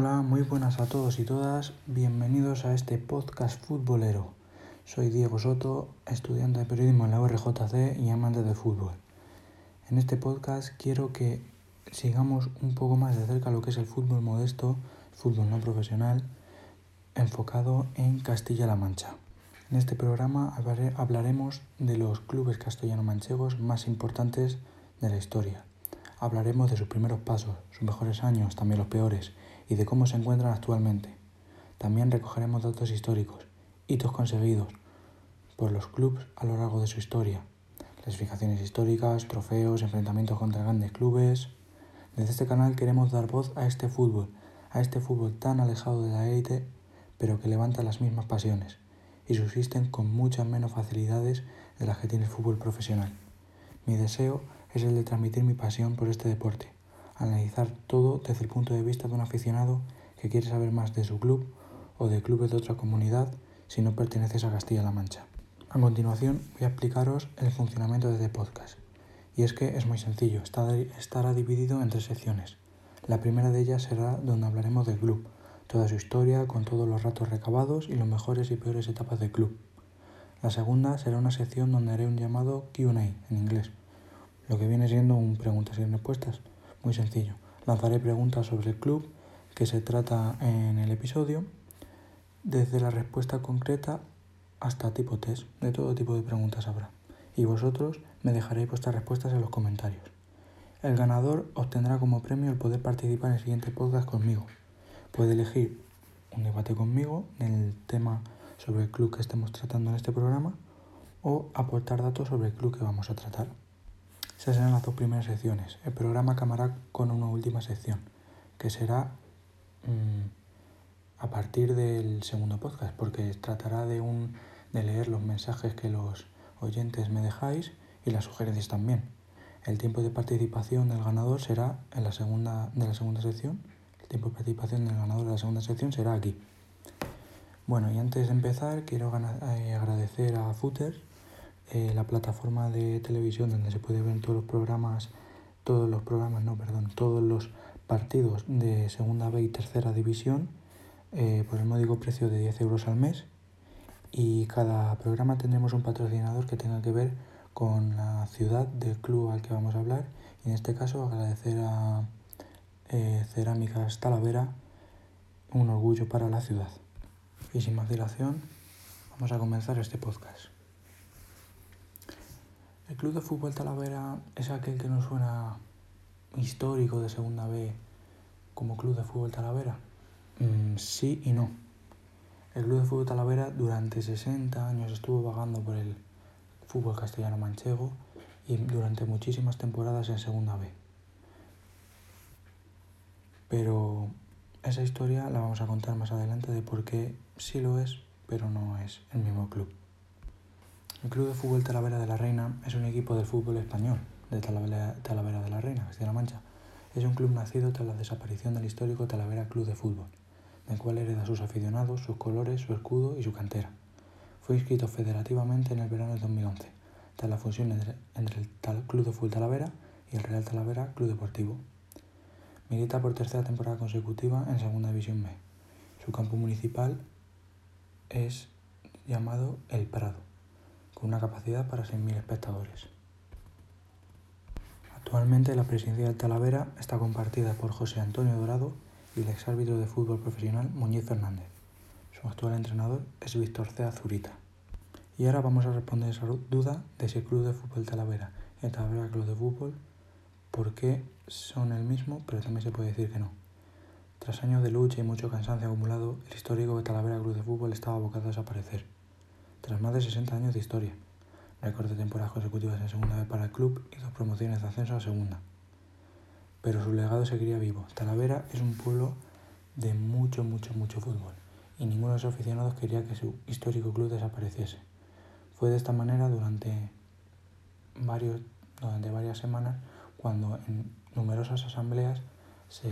Hola, muy buenas a todos y todas. Bienvenidos a este podcast futbolero. Soy Diego Soto, estudiante de periodismo en la URJC y amante del fútbol. En este podcast quiero que sigamos un poco más de cerca lo que es el fútbol modesto, fútbol no profesional, enfocado en Castilla-La Mancha. En este programa hablaremos de los clubes castellano-manchegos más importantes de la historia. Hablaremos de sus primeros pasos, sus mejores años, también los peores, y de cómo se encuentran actualmente. También recogeremos datos históricos, hitos conseguidos por los clubes a lo largo de su historia, clasificaciones históricas, trofeos, enfrentamientos contra grandes clubes. Desde este canal queremos dar voz a este fútbol, a este fútbol tan alejado de la élite, pero que levanta las mismas pasiones y subsisten con muchas menos facilidades de las que tiene el fútbol profesional. Mi deseo es el de transmitir mi pasión por este deporte, analizar todo desde el punto de vista de un aficionado que quiere saber más de su club o de clubes de otra comunidad si no perteneces a Castilla-La Mancha. A continuación voy a explicaros el funcionamiento de este podcast. Y es que es muy sencillo, estará dividido en tres secciones. La primera de ellas será donde hablaremos del club, toda su historia con todos los ratos recabados y los mejores y peores etapas del club. La segunda será una sección donde haré un llamado QA en inglés, lo que viene siendo un preguntas y respuestas. Muy sencillo. Lanzaré preguntas sobre el club que se trata en el episodio, desde la respuesta concreta hasta tipo test, de todo tipo de preguntas habrá. Y vosotros me dejaréis vuestras respuestas en los comentarios. El ganador obtendrá como premio el poder participar en el siguiente podcast conmigo. Puede elegir un debate conmigo en el tema sobre el club que estemos tratando en este programa o aportar datos sobre el club que vamos a tratar. Esas serán las dos primeras secciones. El programa acabará con una última sección, que será mmm, a partir del segundo podcast, porque tratará de, un, de leer los mensajes que los oyentes me dejáis y las sugerencias también. El tiempo de participación del ganador será en la segunda, de la segunda sección tiempo de participación del ganador de la segunda sección será aquí. Bueno, y antes de empezar, quiero eh, agradecer a Footer, eh, la plataforma de televisión donde se puede ver todos los programas, todos los programas, no, perdón, todos los partidos de segunda B y tercera división eh, por el módico precio de 10 euros al mes. Y cada programa tendremos un patrocinador que tenga que ver con la ciudad del club al que vamos a hablar. Y en este caso agradecer a eh, Cerámicas Talavera, un orgullo para la ciudad. Y sin más dilación, vamos a comenzar este podcast. El Club de Fútbol Talavera es aquel que nos suena histórico de Segunda B como Club de Fútbol Talavera. Mm, sí y no. El Club de Fútbol Talavera durante 60 años estuvo vagando por el fútbol castellano manchego y durante muchísimas temporadas en Segunda B. Pero esa historia la vamos a contar más adelante de por qué sí lo es, pero no es el mismo club. El Club de Fútbol Talavera de la Reina es un equipo del fútbol español de Talavera, de la Reina, Castilla-La Mancha. Es un club nacido tras la desaparición del histórico Talavera Club de Fútbol, del cual hereda sus aficionados, sus colores, su escudo y su cantera. Fue inscrito federativamente en el verano de 2011, tras la fusión entre, el Club de Fútbol Talavera y el Real Talavera Club Deportivo. Milita por tercera temporada consecutiva en Segunda División B. Su campo municipal es llamado El Prado, con una capacidad para 6.000 espectadores. Actualmente la presidencia del Talavera está compartida por José Antonio Dorado y el exárbitro de fútbol profesional Muñiz Fernández. Su actual entrenador es Víctor Cea Zurita. Y ahora vamos a responder esa duda de si el Club de Fútbol Talavera, el Talavera Club de Fútbol, por qué son el mismo, pero también se puede decir que no. Tras años de lucha y mucho cansancio acumulado, el histórico Talavera Club de Fútbol estaba abocado a desaparecer. Tras más de 60 años de historia, récord de temporadas consecutivas en segunda vez para el club y dos promociones de ascenso a segunda. Pero su legado seguiría vivo. Talavera es un pueblo de mucho, mucho, mucho fútbol y ninguno de sus aficionados quería que su histórico club desapareciese. Fue de esta manera durante, varios, durante varias semanas cuando en numerosas asambleas se,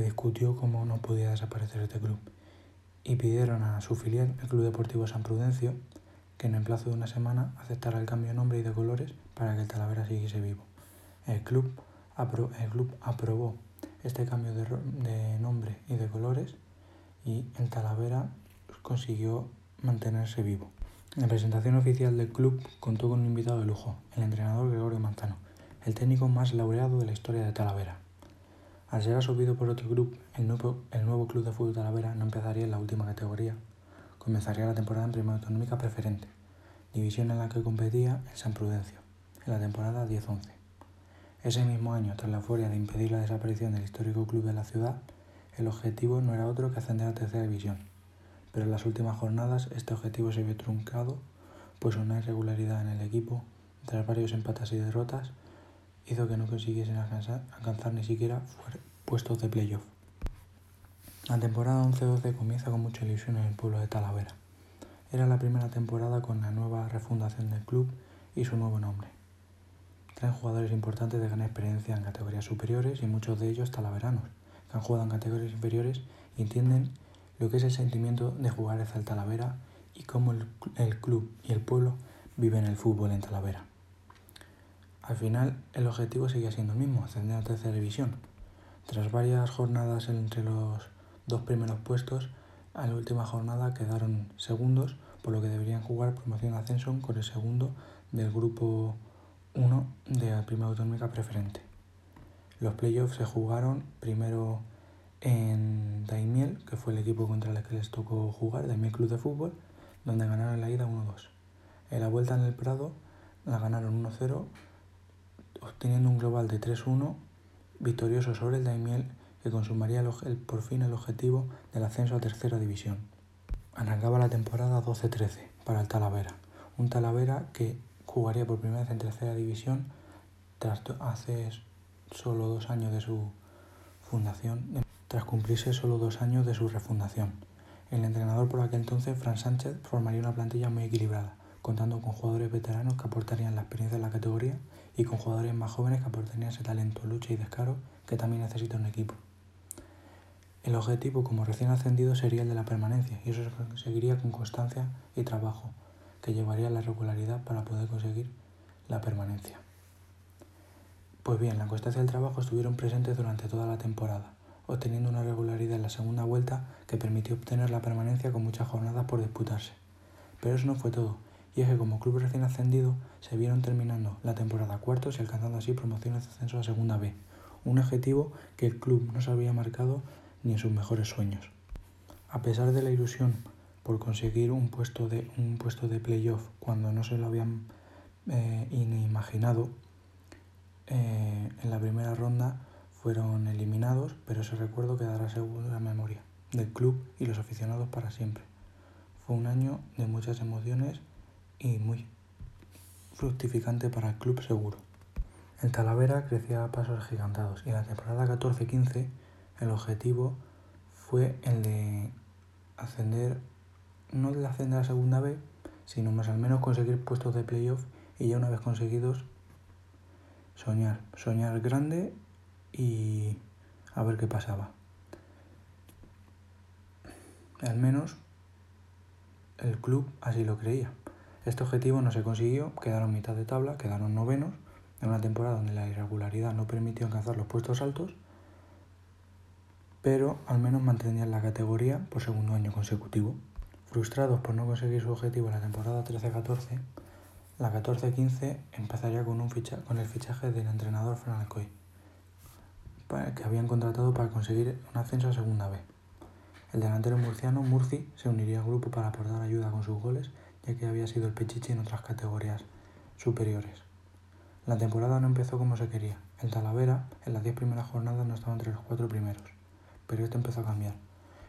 discutió cómo no podía desaparecer este club y pidieron a su filial, el Club Deportivo San Prudencio, que en el plazo de una semana aceptara el cambio de nombre y de colores para que el Talavera siguiese vivo. El club, el club aprobó este cambio de, de nombre y de colores y el Talavera consiguió mantenerse vivo. La presentación oficial del club contó con un invitado de lujo, el entrenador Gregorio Manzano, el técnico más laureado de la historia de Talavera. Al ser absorbido por otro club, el nuevo, el nuevo Club de Fútbol Talavera no empezaría en la última categoría, comenzaría la temporada en Primera Autonómica Preferente, división en la que competía el San Prudencio, en la temporada 10-11. Ese mismo año, tras la euforia de impedir la desaparición del histórico club de la ciudad, el objetivo no era otro que ascender a tercera división, pero en las últimas jornadas este objetivo se vio truncado, pues una irregularidad en el equipo, tras varios empates y derrotas, hizo que no consiguiesen alcanzar, alcanzar ni siquiera puestos de playoff. La temporada 11-12 comienza con mucha ilusión en el pueblo de Talavera. Era la primera temporada con la nueva refundación del club y su nuevo nombre. Traen jugadores importantes de gran experiencia en categorías superiores y muchos de ellos talaveranos, que han jugado en categorías inferiores y entienden lo que es el sentimiento de jugar el Talavera y cómo el club y el pueblo viven el fútbol en Talavera. Al final, el objetivo seguía siendo el mismo, ascender a tercera división. Tras varias jornadas entre los dos primeros puestos, a la última jornada quedaron segundos, por lo que deberían jugar promoción ascenso con el segundo del grupo 1 de la primera autonómica preferente. Los playoffs se jugaron primero en Daimiel, que fue el equipo contra el que les tocó jugar, Daimiel Club de Fútbol, donde ganaron la ida 1-2. En la vuelta en el Prado la ganaron 1-0, obteniendo un global de 3-1 victorioso sobre el Daimiel que consumaría por fin el objetivo del ascenso a tercera división. Arrancaba la temporada 12-13 para el Talavera, un Talavera que jugaría por primera vez en tercera división tras hace solo dos años de su fundación tras cumplirse solo dos años de su refundación. El entrenador por aquel entonces, Fran Sánchez, formaría una plantilla muy equilibrada, contando con jugadores veteranos que aportarían la experiencia de la categoría y con jugadores más jóvenes que aportarían ese talento, lucha y descaro que también necesita un equipo. El objetivo como recién ascendido sería el de la permanencia y eso se conseguiría con constancia y trabajo, que llevaría a la regularidad para poder conseguir la permanencia. Pues bien, la constancia y el trabajo estuvieron presentes durante toda la temporada, obteniendo una regularidad en la segunda vuelta que permitió obtener la permanencia con muchas jornadas por disputarse. Pero eso no fue todo, y es que como club recién ascendido se vieron terminando la temporada cuartos y alcanzando así promociones de ascenso a segunda B, un objetivo que el club no se había marcado ni en sus mejores sueños. A pesar de la ilusión por conseguir un puesto de, un puesto de playoff cuando no se lo habían eh, imaginado, eh, en la primera ronda fueron eliminados, pero ese recuerdo quedará seguro en la memoria del club y los aficionados para siempre. Fue un año de muchas emociones y muy fructificante para el club seguro. El Talavera crecía a pasos gigantados y en la temporada 14-15 el objetivo fue el de ascender, no de ascender a segunda B, sino más al menos conseguir puestos de playoff y ya una vez conseguidos soñar, soñar grande y a ver qué pasaba. Al menos el club así lo creía. Este objetivo no se consiguió, quedaron mitad de tabla, quedaron novenos en una temporada donde la irregularidad no permitió alcanzar los puestos altos, pero al menos mantenían la categoría por segundo año consecutivo. Frustrados por no conseguir su objetivo en la temporada 13-14, la 14-15 empezaría con, un ficha con el fichaje del entrenador Fran Alcoy que habían contratado para conseguir un ascenso a Segunda B. El delantero murciano Murci se uniría al grupo para aportar ayuda con sus goles, ya que había sido el pechiche en otras categorías superiores. La temporada no empezó como se quería. El Talavera, en las diez primeras jornadas, no estaba entre los cuatro primeros, pero esto empezó a cambiar.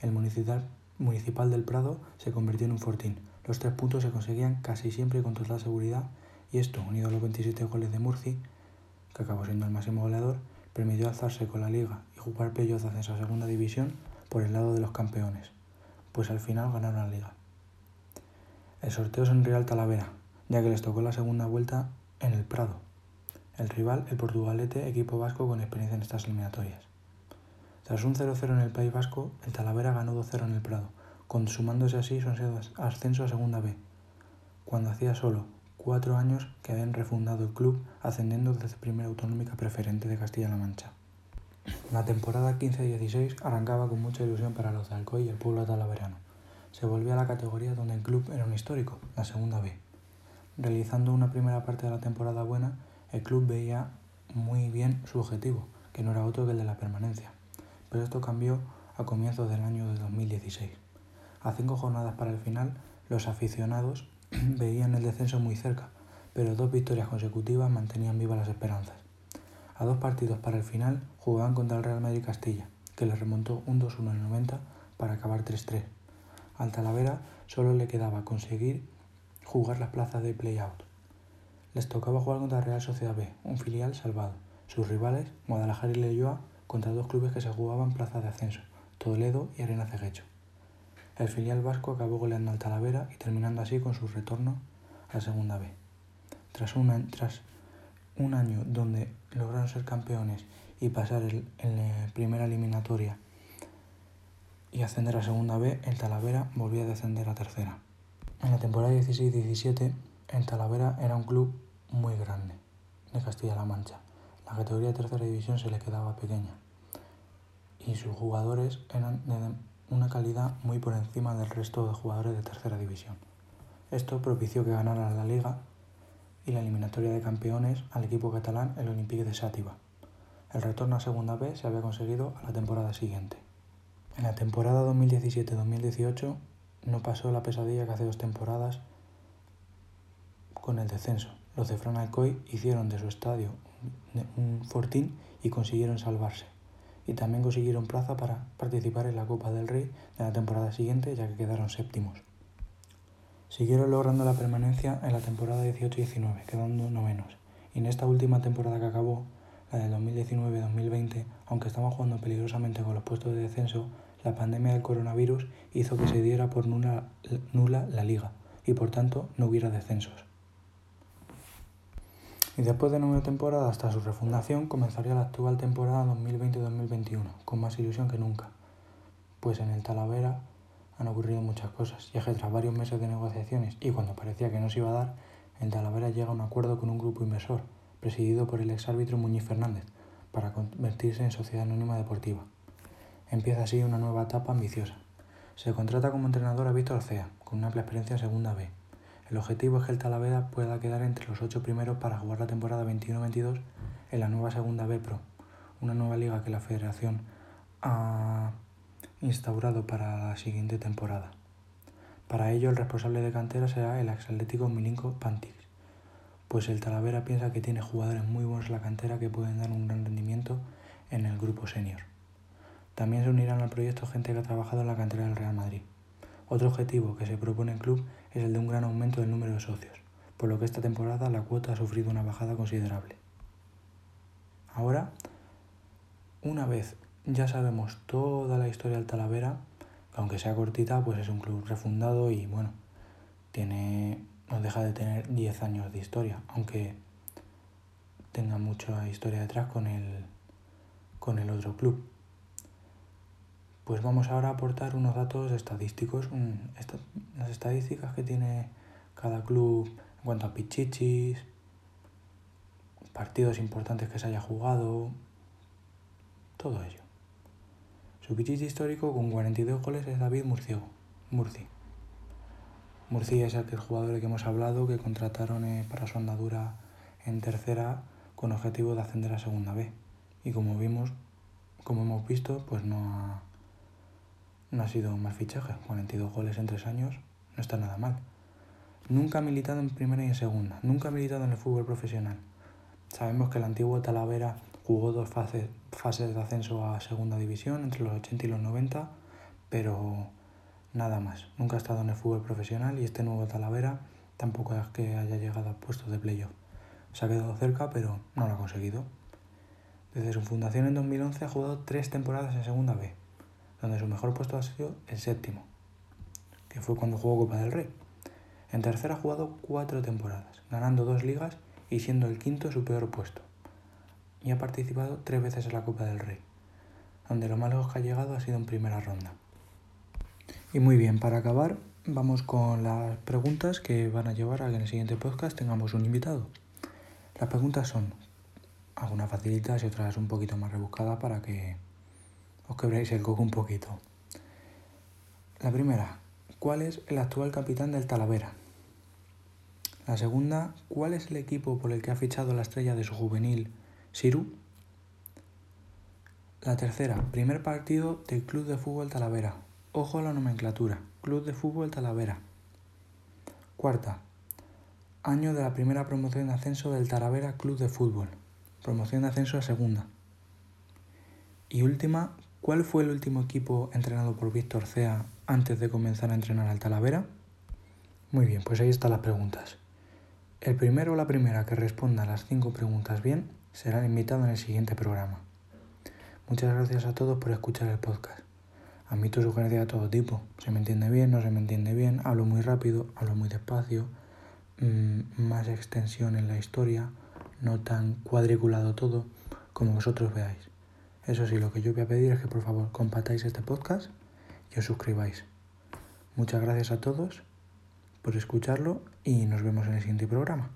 El municipal, del Prado se convirtió en un fortín. Los tres puntos se conseguían casi siempre con total seguridad, y esto, unido a los 27 goles de Murci, que acabó siendo el máximo goleador, permitió alzarse con la liga y jugar playoff de ascenso a segunda división por el lado de los campeones, pues al final ganaron la liga. El sorteo es en Real Talavera, ya que les tocó la segunda vuelta en el Prado. El rival, el Portugalete, equipo vasco con experiencia en estas eliminatorias. Tras un 0-0 en el País Vasco, el Talavera ganó 2-0 en el Prado, consumándose así su ascenso a segunda B, cuando hacía solo cuatro años que habían refundado el club ascendiendo desde Primera Autonómica Preferente de Castilla-La Mancha. La temporada 15-16 arrancaba con mucha ilusión para los de Alcoy y el pueblo talaverano. Se volvía a la categoría donde el club era un histórico, la segunda B. Realizando una primera parte de la temporada buena, el club veía muy bien su objetivo, que no era otro que el de la permanencia. Pero esto cambió a comienzos del año de 2016. A cinco jornadas para el final, los aficionados veían el descenso muy cerca, pero dos victorias consecutivas mantenían vivas las esperanzas. A dos partidos para el final jugaban contra el Real Madrid Castilla, que le remontó un 2-1 en el 90 para acabar 3-3. Al Talavera solo le quedaba conseguir jugar las plazas de play-out. Les tocaba jugar contra Real Sociedad B, un filial salvado. Sus rivales, Guadalajara y Leyoa, contra dos clubes que se jugaban plazas de ascenso, Toledo y Arena Cegecho. El filial vasco acabó goleando al Talavera y terminando así con su retorno a la Segunda B. Tras un, tras un año donde lograron ser campeones y pasar en la primera eliminatoria y ascender a Segunda B, el Talavera volvió a descender a Tercera. En la temporada 16-17, el Talavera era un club muy grande de Castilla-La Mancha. La categoría de tercera división se le quedaba pequeña y sus jugadores eran de una calidad muy por encima del resto de jugadores de tercera división. Esto propició que ganara la liga y la eliminatoria de campeones al equipo catalán, el Olympique de Sátiva. El retorno a Segunda B se había conseguido a la temporada siguiente. En la temporada 2017-2018 no pasó la pesadilla que hace dos temporadas con el descenso. Los de Fran Alcoy hicieron de su estadio un fortín y consiguieron salvarse. Y también consiguieron plaza para participar en la Copa del Rey de la temporada siguiente, ya que quedaron séptimos. Siguieron logrando la permanencia en la temporada 18-19, quedando novenos. Y en esta última temporada que acabó, la del 2019-2020, aunque estaban jugando peligrosamente con los puestos de descenso, la pandemia del coronavirus hizo que se diera por nula, la liga y por tanto no hubiera descensos. Y después de nueve temporadas hasta su refundación comenzaría la actual temporada 2020-2021, con más ilusión que nunca, pues en el Talavera han ocurrido muchas cosas, ya que tras varios meses de negociaciones y cuando parecía que no se iba a dar, el Talavera llega a un acuerdo con un grupo inversor, presidido por el exárbitro Muñiz Fernández, para convertirse en sociedad anónima deportiva. Empieza así una nueva etapa ambiciosa. Se contrata como entrenador a Víctor Cea, con una amplia experiencia en Segunda B. El objetivo es que el Talavera pueda quedar entre los ocho primeros para jugar la temporada 21-22 en la nueva Segunda B Pro, una nueva liga que la Federación ha instaurado para la siguiente temporada. Para ello, el responsable de cantera será el exatlético Milinko Pantix, pues el Talavera piensa que tiene jugadores muy buenos en la cantera que pueden dar un gran rendimiento en el grupo senior. También se unirán al proyecto gente que ha trabajado en la cantera del Real Madrid. Otro objetivo que se propone el club es el de un gran aumento del número de socios, por lo que esta temporada la cuota ha sufrido una bajada considerable. Ahora, una vez ya sabemos toda la historia del Talavera, aunque sea cortita, pues es un club refundado y bueno, tiene, no deja de tener 10 años de historia, aunque tenga mucha historia detrás con el, con el otro club. Pues vamos ahora a aportar unos datos estadísticos, las estadísticas que tiene cada club en cuanto a pichichis, partidos importantes que se haya jugado, todo ello. Su pichichi histórico con 42 goles es David Murciego, Murci. Murci es el jugador de que hemos hablado que contrataron eh, para su andadura en tercera con objetivo de ascender a segunda B. Y como vimos, como hemos visto, pues no ha no ha sido un mal fichaje. 42 goles en tres años no está nada mal. Nunca ha militado en primera y en segunda. Nunca ha militado en el fútbol profesional. Sabemos que el antiguo Talavera jugó dos fases, fases de ascenso a segunda división entre los 80 y los 90, pero nada más. Nunca ha estado en el fútbol profesional y este nuevo Talavera tampoco es que haya llegado a puestos de playoff. Se ha quedado cerca, pero no lo ha conseguido. Desde su fundación en 2011 ha jugado tres temporadas en Segunda B, donde su mejor puesto ha sido el séptimo, que fue cuando jugó Copa del Rey. En tercera ha jugado cuatro temporadas, ganando dos ligas y siendo el quinto su peor puesto. Y ha participado tres veces en la Copa del Rey, donde lo más lejos que ha llegado ha sido en primera ronda. Y muy bien, para acabar, vamos con las preguntas que van a llevar a que en el siguiente podcast tengamos un invitado. Las preguntas son, algunas facilitas y otras un poquito más rebuscadas para que os quebréis el coco un poquito. La primera, ¿cuál es el actual capitán del Talavera? La segunda, ¿cuál es el equipo por el que ha fichado la estrella de su juvenil, Siru? La tercera, primer partido del Club de Fútbol Talavera. Ojo a la nomenclatura, Club de Fútbol Talavera. Cuarta, año de la primera promoción de ascenso del Talavera Club de Fútbol. Promoción de ascenso a segunda. Y última, ¿cuál fue el último equipo entrenado por Víctor Cea antes de comenzar a entrenar al Talavera? Muy bien, pues ahí están las preguntas. El primero o la primera que responda a las cinco preguntas bien será invitado en el siguiente programa. Muchas gracias a todos por escuchar el podcast. Admito sugerencias de todo tipo. Se me entiende bien, no se me entiende bien, hablo muy rápido, hablo muy despacio, mmm, más extensión en la historia, no tan cuadriculado todo como vosotros veáis. Eso sí, lo que yo voy a pedir es que por favor compartáis este podcast y os suscribáis. Muchas gracias a todos por escucharlo y nos vemos en el siguiente programa.